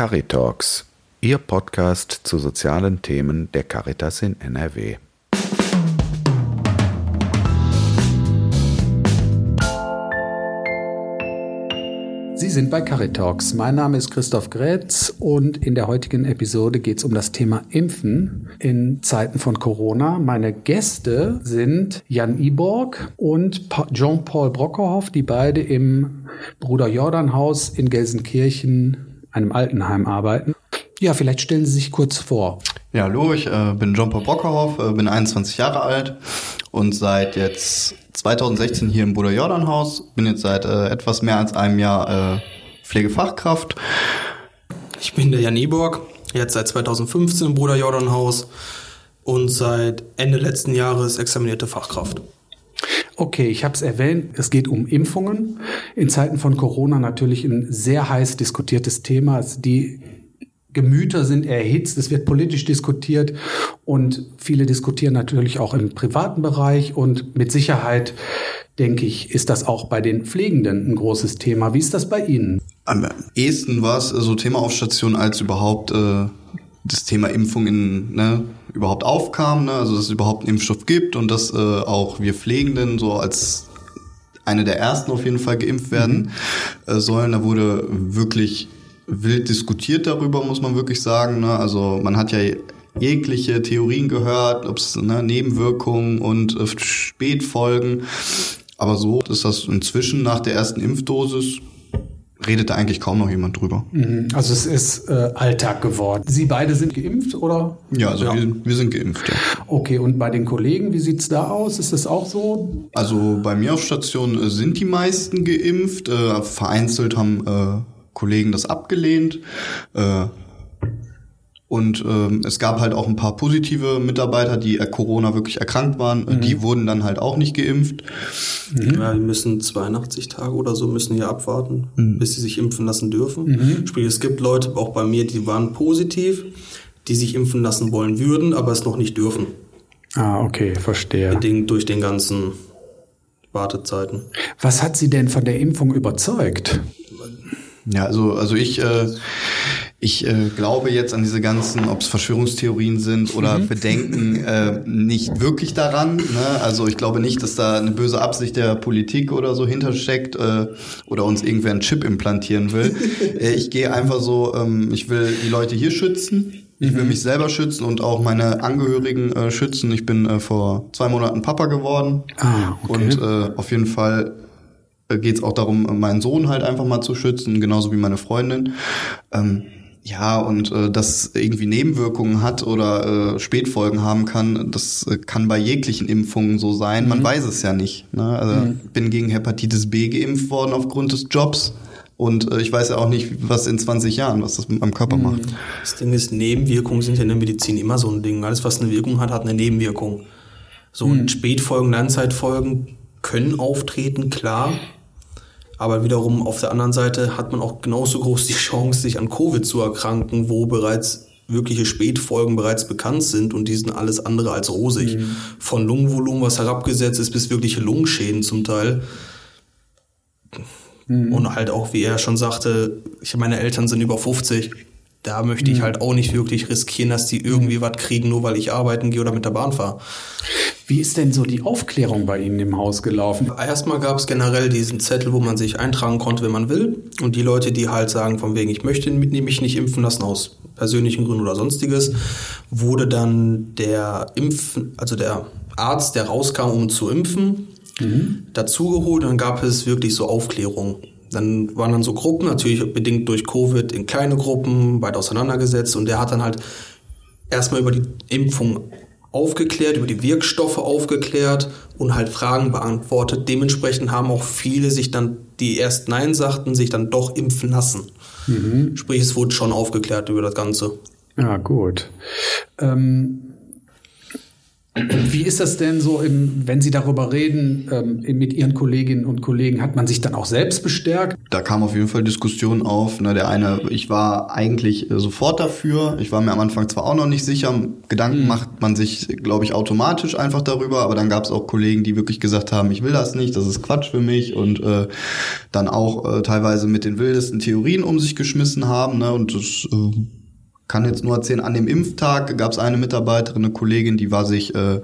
Caritalks, Ihr Podcast zu sozialen Themen der Caritas in NRW. Sie sind bei Caritalks. Mein Name ist Christoph Grätz und in der heutigen Episode geht es um das Thema Impfen in Zeiten von Corona. Meine Gäste sind Jan Iborg und Jean-Paul Brockerhoff, die beide im Bruder Jordan Haus in Gelsenkirchen, einem Altenheim, arbeiten. Ja, vielleicht stellen Sie sich kurz vor. Ja, hallo, ich äh, bin Jean-Paul Brockerhoff, äh, bin 21 Jahre alt und seit jetzt 2016 hier im Bruder Jordan Haus. Bin jetzt seit äh, etwas mehr als einem Jahr äh, Pflegefachkraft. Ich bin der Jan Eborg, jetzt seit 2015 im Bruder Jordan Haus und seit Ende letzten Jahres examinierte Fachkraft. Okay, ich habe es erwähnt, es geht um Impfungen. In Zeiten von Corona natürlich ein sehr heiß diskutiertes Thema. Die Gemüter sind erhitzt, es wird politisch diskutiert und viele diskutieren natürlich auch im privaten Bereich und mit Sicherheit, denke ich, ist das auch bei den Pflegenden ein großes Thema. Wie ist das bei Ihnen? Am ehesten war es so Thema auf Station, als überhaupt äh, das Thema Impfung in, ne, überhaupt aufkam, ne? also dass es überhaupt einen Impfstoff gibt und dass äh, auch wir Pflegenden so als eine der ersten auf jeden Fall geimpft werden mhm. äh, sollen. Da wurde wirklich wild diskutiert darüber, muss man wirklich sagen. Ne? Also man hat ja jegliche Theorien gehört, ob es ne, Nebenwirkungen und äh, Spätfolgen. Aber so ist das inzwischen nach der ersten Impfdosis redet da eigentlich kaum noch jemand drüber. Mhm. Also es ist äh, Alltag geworden. Sie beide sind geimpft, oder? Ja, also ja. Wir, wir, sind geimpft, ja. Okay, und bei den Kollegen, wie sieht's da aus? Ist das auch so? Also bei mir auf Station äh, sind die meisten geimpft. Äh, vereinzelt haben äh, Kollegen das abgelehnt. Äh, und ähm, es gab halt auch ein paar positive Mitarbeiter, die Corona wirklich erkrankt waren. Mhm. Die wurden dann halt auch nicht geimpft. Mhm. Ja, die müssen 82 Tage oder so müssen hier abwarten, mhm. bis sie sich impfen lassen dürfen. Mhm. Sprich, es gibt Leute, auch bei mir, die waren positiv, die sich impfen lassen wollen würden, aber es noch nicht dürfen. Ah, okay, verstehe. Bedingt durch den ganzen Wartezeiten. Was hat Sie denn von der Impfung überzeugt? Ja, also, also ich, äh, ich äh, glaube jetzt an diese ganzen, ob es Verschwörungstheorien sind oder mhm. Bedenken, äh, nicht wirklich daran. Ne? Also ich glaube nicht, dass da eine böse Absicht der Politik oder so hintersteckt äh, oder uns irgendwer einen Chip implantieren will. äh, ich gehe einfach so, ähm, ich will die Leute hier schützen. Ich will mhm. mich selber schützen und auch meine Angehörigen äh, schützen. Ich bin äh, vor zwei Monaten Papa geworden. Ah, okay. Und äh, auf jeden Fall äh, geht es auch darum, meinen Sohn halt einfach mal zu schützen, genauso wie meine Freundin. Ähm, ja, und äh, das irgendwie Nebenwirkungen hat oder äh, Spätfolgen haben kann, das äh, kann bei jeglichen Impfungen so sein. Man mhm. weiß es ja nicht. Ne? Also mhm. bin gegen Hepatitis B geimpft worden aufgrund des Jobs. Und äh, ich weiß ja auch nicht, was in 20 Jahren, was das mit meinem Körper mhm. macht. Das Ding ist, Nebenwirkungen sind ja in der Medizin immer so ein Ding. Alles, was eine Wirkung hat, hat eine Nebenwirkung. So mhm. und Spätfolgen, Langzeitfolgen können auftreten, klar. Aber wiederum auf der anderen Seite hat man auch genauso groß die Chance, sich an Covid zu erkranken, wo bereits wirkliche Spätfolgen bereits bekannt sind und die sind alles andere als rosig. Mhm. Von Lungenvolumen, was herabgesetzt ist, bis wirkliche Lungenschäden zum Teil. Mhm. Und halt auch, wie er schon sagte, ich, meine Eltern sind über 50. Da möchte ich mhm. halt auch nicht wirklich riskieren, dass die irgendwie was kriegen, nur weil ich arbeiten gehe oder mit der Bahn fahre. Wie ist denn so die Aufklärung bei Ihnen im Haus gelaufen? Erstmal gab es generell diesen Zettel, wo man sich eintragen konnte, wenn man will. Und die Leute, die halt sagen, von wegen, ich möchte mich nicht impfen lassen aus persönlichen Gründen oder sonstiges, wurde dann der Impfen, also der Arzt, der rauskam, um zu impfen, mhm. dazugeholt. Dann gab es wirklich so Aufklärung. Dann waren dann so Gruppen, natürlich bedingt durch Covid, in kleine Gruppen, weit auseinandergesetzt. Und der hat dann halt erstmal über die Impfung aufgeklärt, über die Wirkstoffe aufgeklärt und halt Fragen beantwortet. Dementsprechend haben auch viele sich dann, die erst Nein sagten, sich dann doch impfen lassen. Mhm. Sprich, es wurde schon aufgeklärt über das Ganze. Ja, gut. Ähm Wie ist das denn so, im, wenn Sie darüber reden ähm, mit Ihren Kolleginnen und Kollegen? Hat man sich dann auch selbst bestärkt? Da kam auf jeden Fall Diskussion auf. Ne, der eine, ich war eigentlich äh, sofort dafür. Ich war mir am Anfang zwar auch noch nicht sicher. Gedanken mhm. macht man sich, glaube ich, automatisch einfach darüber. Aber dann gab es auch Kollegen, die wirklich gesagt haben, ich will das nicht, das ist Quatsch für mich. Und äh, dann auch äh, teilweise mit den wildesten Theorien um sich geschmissen haben. Ne, und das äh, kann jetzt nur erzählen, an dem Impftag gab es eine Mitarbeiterin, eine Kollegin, die war sich äh,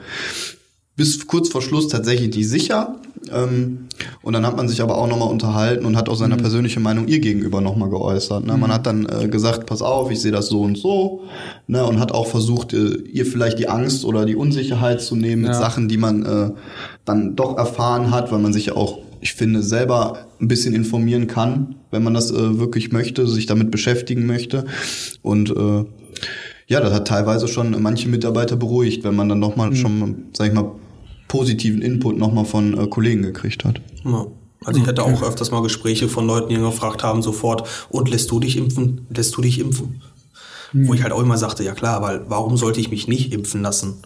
bis kurz vor Schluss tatsächlich nicht sicher. Ähm, und dann hat man sich aber auch nochmal unterhalten und hat auch seine mhm. persönliche Meinung ihr gegenüber nochmal geäußert. Ne? Man mhm. hat dann äh, gesagt, pass auf, ich sehe das so und so. Ne? Und hat auch versucht, äh, ihr vielleicht die Angst oder die Unsicherheit zu nehmen ja. mit Sachen, die man äh, dann doch erfahren hat, weil man sich ja auch ich finde, selber ein bisschen informieren kann, wenn man das äh, wirklich möchte, sich damit beschäftigen möchte. Und äh, ja, das hat teilweise schon manche Mitarbeiter beruhigt, wenn man dann nochmal mhm. schon, sag ich mal, positiven Input nochmal von äh, Kollegen gekriegt hat. Ja. Also ich hatte auch öfters mal Gespräche von Leuten, die gefragt haben sofort, und lässt du dich impfen? Lässt du dich impfen? Mhm. Wo ich halt auch immer sagte, ja klar, weil warum sollte ich mich nicht impfen lassen?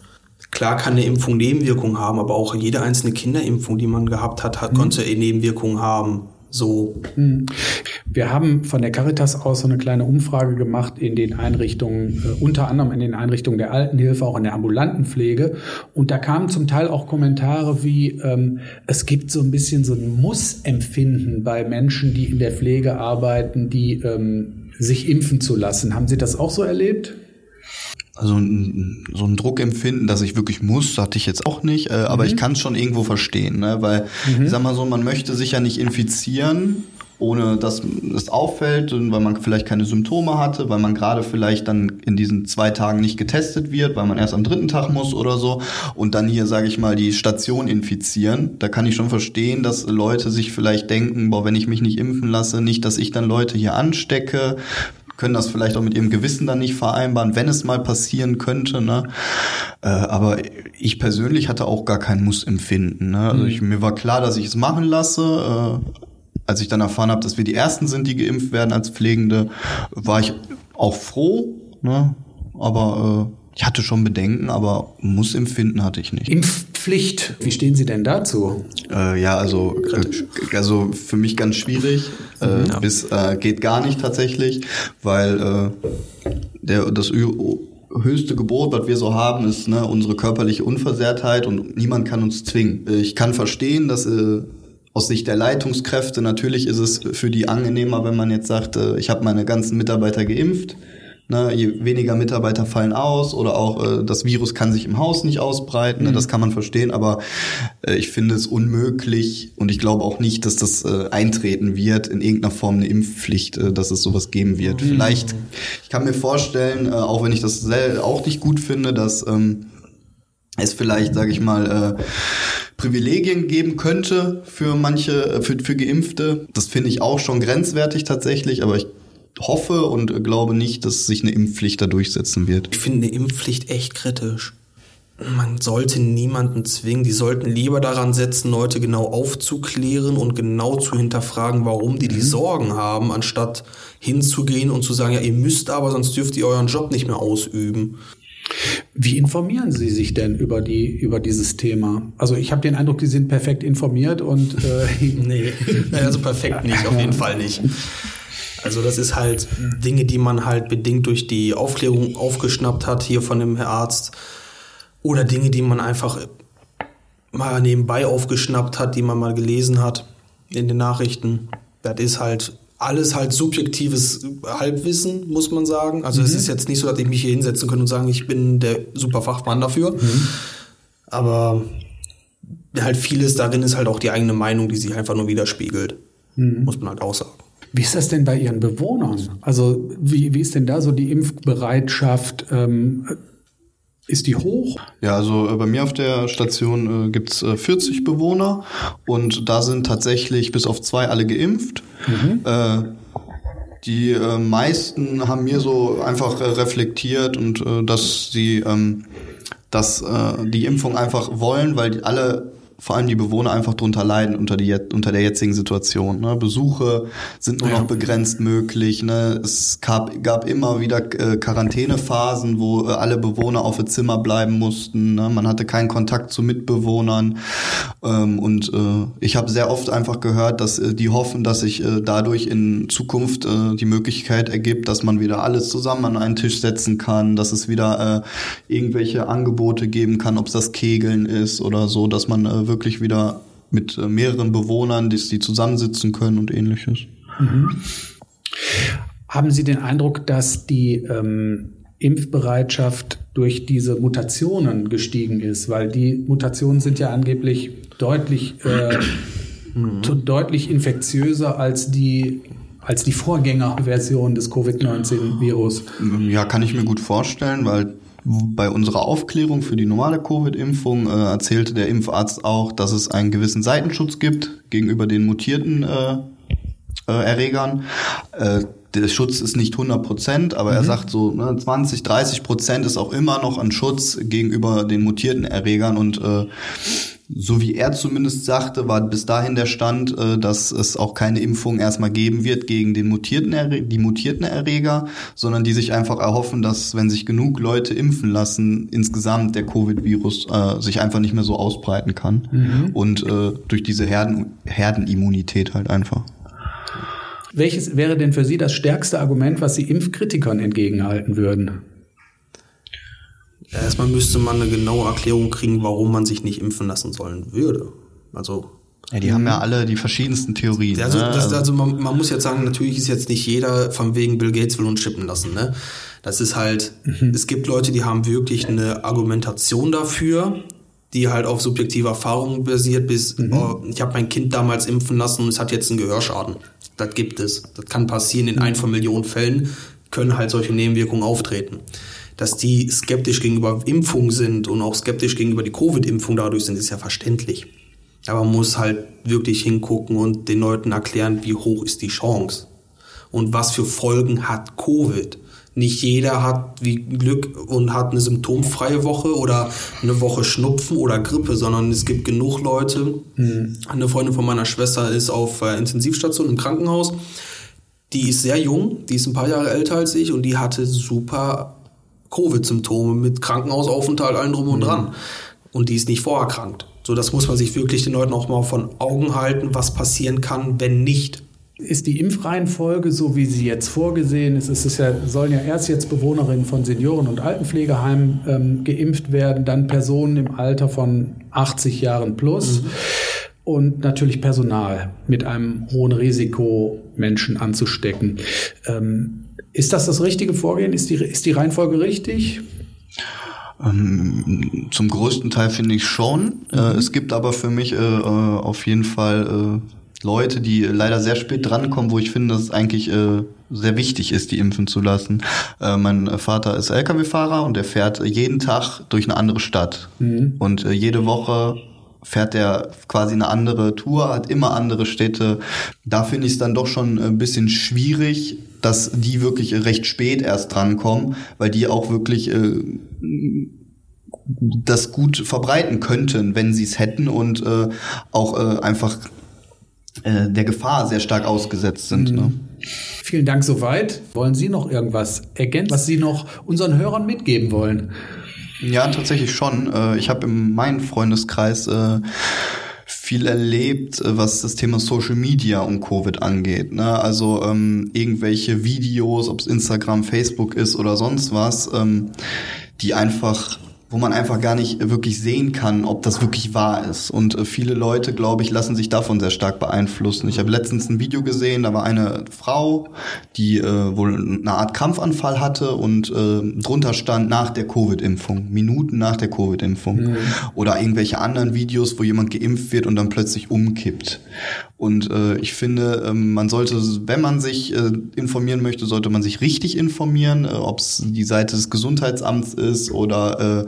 Klar kann eine Impfung Nebenwirkungen haben, aber auch jede einzelne Kinderimpfung, die man gehabt hat, hat mhm. konnte Nebenwirkungen haben. So. Mhm. Wir haben von der Caritas aus so eine kleine Umfrage gemacht in den Einrichtungen, äh, unter anderem in den Einrichtungen der Altenhilfe, auch in der ambulanten Pflege. Und da kamen zum Teil auch Kommentare wie, ähm, es gibt so ein bisschen so ein Muss-Empfinden bei Menschen, die in der Pflege arbeiten, die ähm, sich impfen zu lassen. Haben Sie das auch so erlebt? Also so ein Druck empfinden, dass ich wirklich muss, hatte ich jetzt auch nicht, äh, aber mhm. ich kann es schon irgendwo verstehen, ne? weil mhm. ich sag mal so, man möchte sich ja nicht infizieren, ohne dass es auffällt, weil man vielleicht keine Symptome hatte, weil man gerade vielleicht dann in diesen zwei Tagen nicht getestet wird, weil man erst am dritten Tag muss oder so und dann hier, sage ich mal, die Station infizieren. Da kann ich schon verstehen, dass Leute sich vielleicht denken, boah, wenn ich mich nicht impfen lasse, nicht, dass ich dann Leute hier anstecke, können das vielleicht auch mit ihrem Gewissen dann nicht vereinbaren, wenn es mal passieren könnte. Ne? Äh, aber ich persönlich hatte auch gar kein Muss-Empfinden. Ne? Also ich, mir war klar, dass ich es machen lasse. Äh, als ich dann erfahren habe, dass wir die Ersten sind, die geimpft werden als Pflegende, war ich auch froh. Ne? Aber äh, ich hatte schon Bedenken, aber muss empfinden hatte ich nicht. Impfpflicht, wie stehen Sie denn dazu? Äh, ja, also, äh, also für mich ganz schwierig. Äh, mhm, ja. Bis äh, geht gar nicht tatsächlich, weil äh, der, das höchste Gebot, was wir so haben, ist ne, unsere körperliche Unversehrtheit und niemand kann uns zwingen. Äh, ich kann verstehen, dass äh, aus Sicht der Leitungskräfte natürlich ist es für die angenehmer, wenn man jetzt sagt, äh, ich habe meine ganzen Mitarbeiter geimpft Ne, je weniger Mitarbeiter fallen aus oder auch äh, das Virus kann sich im Haus nicht ausbreiten. Ne, mhm. Das kann man verstehen, aber äh, ich finde es unmöglich und ich glaube auch nicht, dass das äh, eintreten wird in irgendeiner Form eine Impfpflicht, äh, dass es sowas geben wird. Mhm. Vielleicht, ich kann mir vorstellen, äh, auch wenn ich das auch nicht gut finde, dass ähm, es vielleicht, sage ich mal, äh, Privilegien geben könnte für manche, äh, für, für Geimpfte. Das finde ich auch schon grenzwertig tatsächlich, aber ich hoffe und glaube nicht, dass sich eine Impfpflicht da durchsetzen wird. Ich finde eine Impfpflicht echt kritisch. Man sollte niemanden zwingen. Die sollten lieber daran setzen, Leute genau aufzuklären und genau zu hinterfragen, warum die die mhm. Sorgen haben, anstatt hinzugehen und zu sagen, ja, ihr müsst aber, sonst dürft ihr euren Job nicht mehr ausüben. Wie informieren Sie sich denn über die über dieses Thema? Also ich habe den Eindruck, die sind perfekt informiert und äh nee, also perfekt nicht, auf jeden Fall nicht. Also das ist halt Dinge, die man halt bedingt durch die Aufklärung aufgeschnappt hat hier von dem Herr Arzt oder Dinge, die man einfach mal nebenbei aufgeschnappt hat, die man mal gelesen hat in den Nachrichten. Das ist halt alles halt subjektives Halbwissen, muss man sagen. Also mhm. es ist jetzt nicht so, dass ich mich hier hinsetzen könnte und sagen, ich bin der super Fachmann dafür. Mhm. Aber halt vieles darin ist halt auch die eigene Meinung, die sich einfach nur widerspiegelt. Mhm. Muss man halt auch sagen. Wie ist das denn bei Ihren Bewohnern? Also wie, wie ist denn da so die Impfbereitschaft? Ähm, ist die hoch? Ja, also äh, bei mir auf der Station äh, gibt's äh, 40 Bewohner und da sind tatsächlich bis auf zwei alle geimpft. Mhm. Äh, die äh, meisten haben mir so einfach äh, reflektiert und äh, dass sie ähm, dass die Impfung einfach wollen, weil die alle vor allem die Bewohner einfach drunter leiden unter, die, unter der jetzigen Situation. Ne? Besuche sind nur noch begrenzt möglich. Ne? Es gab, gab immer wieder äh, Quarantänephasen, wo äh, alle Bewohner auf ihr Zimmer bleiben mussten. Ne? Man hatte keinen Kontakt zu Mitbewohnern. Ähm, und äh, ich habe sehr oft einfach gehört, dass äh, die hoffen, dass sich äh, dadurch in Zukunft äh, die Möglichkeit ergibt, dass man wieder alles zusammen an einen Tisch setzen kann, dass es wieder äh, irgendwelche Angebote geben kann, ob es das Kegeln ist oder so, dass man äh, wirklich wieder mit äh, mehreren Bewohnern, die, die zusammensitzen können und ähnliches. Mhm. Haben Sie den Eindruck, dass die ähm, Impfbereitschaft durch diese Mutationen gestiegen ist? Weil die Mutationen sind ja angeblich deutlich, äh, mhm. deutlich infektiöser als die als die Vorgängerversion des Covid-19-Virus. Ja, kann ich mir gut vorstellen, weil bei unserer Aufklärung für die normale Covid-Impfung äh, erzählte der Impfarzt auch, dass es einen gewissen Seitenschutz gibt gegenüber den mutierten äh, äh, Erregern. Der Schutz ist nicht 100 Prozent, aber mhm. er sagt so, ne, 20, 30 Prozent ist auch immer noch ein Schutz gegenüber den mutierten Erregern und äh, so wie er zumindest sagte, war bis dahin der Stand, äh, dass es auch keine Impfung erstmal geben wird gegen den mutierten die mutierten Erreger, sondern die sich einfach erhoffen, dass wenn sich genug Leute impfen lassen, insgesamt der Covid-Virus äh, sich einfach nicht mehr so ausbreiten kann mhm. und äh, durch diese Herden, Herdenimmunität halt einfach. Welches wäre denn für Sie das stärkste Argument, was Sie Impfkritikern entgegenhalten würden? Erstmal müsste man eine genaue Erklärung kriegen, warum man sich nicht impfen lassen sollen würde. Also ja, die haben ja alle die verschiedensten Theorien. Also, ne? das, also man, man, muss jetzt sagen, natürlich ist jetzt nicht jeder von wegen Bill Gates will uns chippen lassen. Ne? Das ist halt, mhm. es gibt Leute, die haben wirklich eine Argumentation dafür, die halt auf subjektive Erfahrungen basiert, bis mhm. oh, ich habe mein Kind damals impfen lassen und es hat jetzt einen Gehörschaden. Das gibt es. Das kann passieren in mhm. ein von Millionen Fällen, können halt solche Nebenwirkungen auftreten dass die skeptisch gegenüber Impfung sind und auch skeptisch gegenüber die Covid-Impfung dadurch sind, ist ja verständlich. Aber man muss halt wirklich hingucken und den Leuten erklären, wie hoch ist die Chance und was für Folgen hat Covid. Nicht jeder hat wie Glück und hat eine symptomfreie Woche oder eine Woche Schnupfen oder Grippe, sondern es gibt genug Leute. Mhm. Eine Freundin von meiner Schwester ist auf äh, Intensivstation im Krankenhaus. Die ist sehr jung, die ist ein paar Jahre älter als ich und die hatte super Covid-Symptome mit Krankenhausaufenthalt, allen drum und mhm. dran. Und die ist nicht vorerkrankt. So, das muss man sich wirklich den Leuten auch mal von Augen halten, was passieren kann, wenn nicht. Ist die Impfreihenfolge so, wie sie jetzt vorgesehen ist? Es ist ja, sollen ja erst jetzt Bewohnerinnen von Senioren- und Altenpflegeheimen ähm, geimpft werden, dann Personen im Alter von 80 Jahren plus. Mhm und natürlich Personal mit einem hohen Risiko, Menschen anzustecken. Ähm, ist das das richtige Vorgehen? Ist die, ist die Reihenfolge richtig? Ähm, zum größten Teil finde ich schon. Äh, mhm. es gibt aber für mich äh, äh, auf jeden Fall äh, Leute, die leider sehr spät drankommen, wo ich finde, dass es eigentlich äh, sehr wichtig ist, die impfen zu lassen. Äh, mein Vater ist Lkw-Fahrer und er fährt jeden Tag durch eine andere Stadt. Mhm. Und jede Woche fährt er quasi eine andere Tour, hat immer andere Städte. Da finde ich es dann doch schon ein bisschen schwierig, dass die wirklich recht spät erst drankommen, weil die auch wirklich äh, das gut verbreiten könnten, wenn sie es hätten und äh, auch äh, einfach äh, der Gefahr sehr stark ausgesetzt sind. Mhm. Ne? Vielen Dank soweit. Wollen Sie noch irgendwas ergänzen, was Sie noch unseren Hörern mitgeben wollen? Ja, tatsächlich schon. Äh, ich habe in meinem Freundeskreis äh, viel erlebt, was das Thema Social Media und Covid angeht. Ne? Also ähm, irgendwelche Videos, ob es Instagram, Facebook ist oder sonst was, ähm, die einfach wo man einfach gar nicht wirklich sehen kann, ob das wirklich wahr ist. Und äh, viele Leute, glaube ich, lassen sich davon sehr stark beeinflussen. Ich habe letztens ein Video gesehen, da war eine Frau, die äh, wohl eine Art Krampfanfall hatte und äh, drunter stand nach der Covid-Impfung, Minuten nach der Covid-Impfung. Mhm. Oder irgendwelche anderen Videos, wo jemand geimpft wird und dann plötzlich umkippt. Und äh, ich finde, äh, man sollte, wenn man sich äh, informieren möchte, sollte man sich richtig informieren, äh, ob es die Seite des Gesundheitsamts ist oder äh,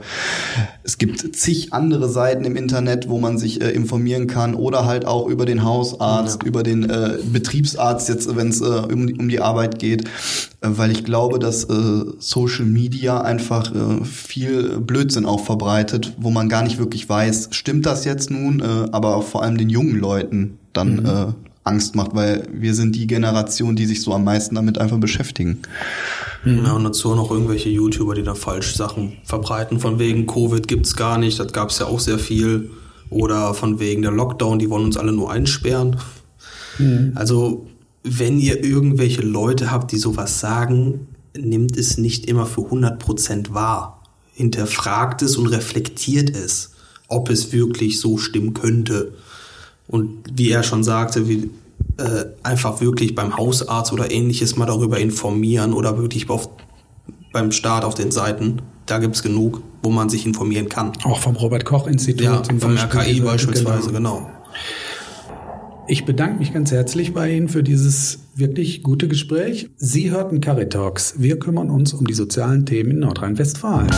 Es gibt zig andere Seiten im Internet, wo man sich äh, informieren kann oder halt auch über den Hausarzt, ja. über den äh, Betriebsarzt, jetzt wenn es äh, um, um, die Arbeit geht, äh, weil ich glaube, dass äh, Social Media einfach äh, viel Blödsinn auch verbreitet, wo man gar nicht wirklich weiß, stimmt das jetzt nun, aber vor allem den jungen Leuten dann mhm. Angst macht, weil wir sind die Generation, die sich so am meisten damit einfach beschäftigen. Ja, und dazu noch irgendwelche YouTuber, die da falsch Sachen verbreiten, von wegen Covid gibt's gar nicht, das gab's ja auch sehr viel. Oder von wegen der Lockdown, die wollen uns alle nur einsperren. Mhm. Also, wenn ihr irgendwelche Leute habt, die sowas sagen, nimmt es nicht immer für 100% wahr. Hinterfragt es und reflektiert es, ob es wirklich so stimmen könnte. Und wie er schon sagte, wie, äh, einfach wirklich beim Hausarzt oder ähnliches mal darüber informieren oder wirklich auf, beim Staat auf den Seiten. Da gibt es genug, wo man sich informieren kann. Auch vom Robert-Koch-Institut. Ja, vom RKI beispielsweise, genau. genau. Ich bedanke mich ganz herzlich bei Ihnen für dieses wirklich gute Gespräch. Sie hörten Caritalks. Wir kümmern uns um die sozialen Themen in Nordrhein-Westfalen.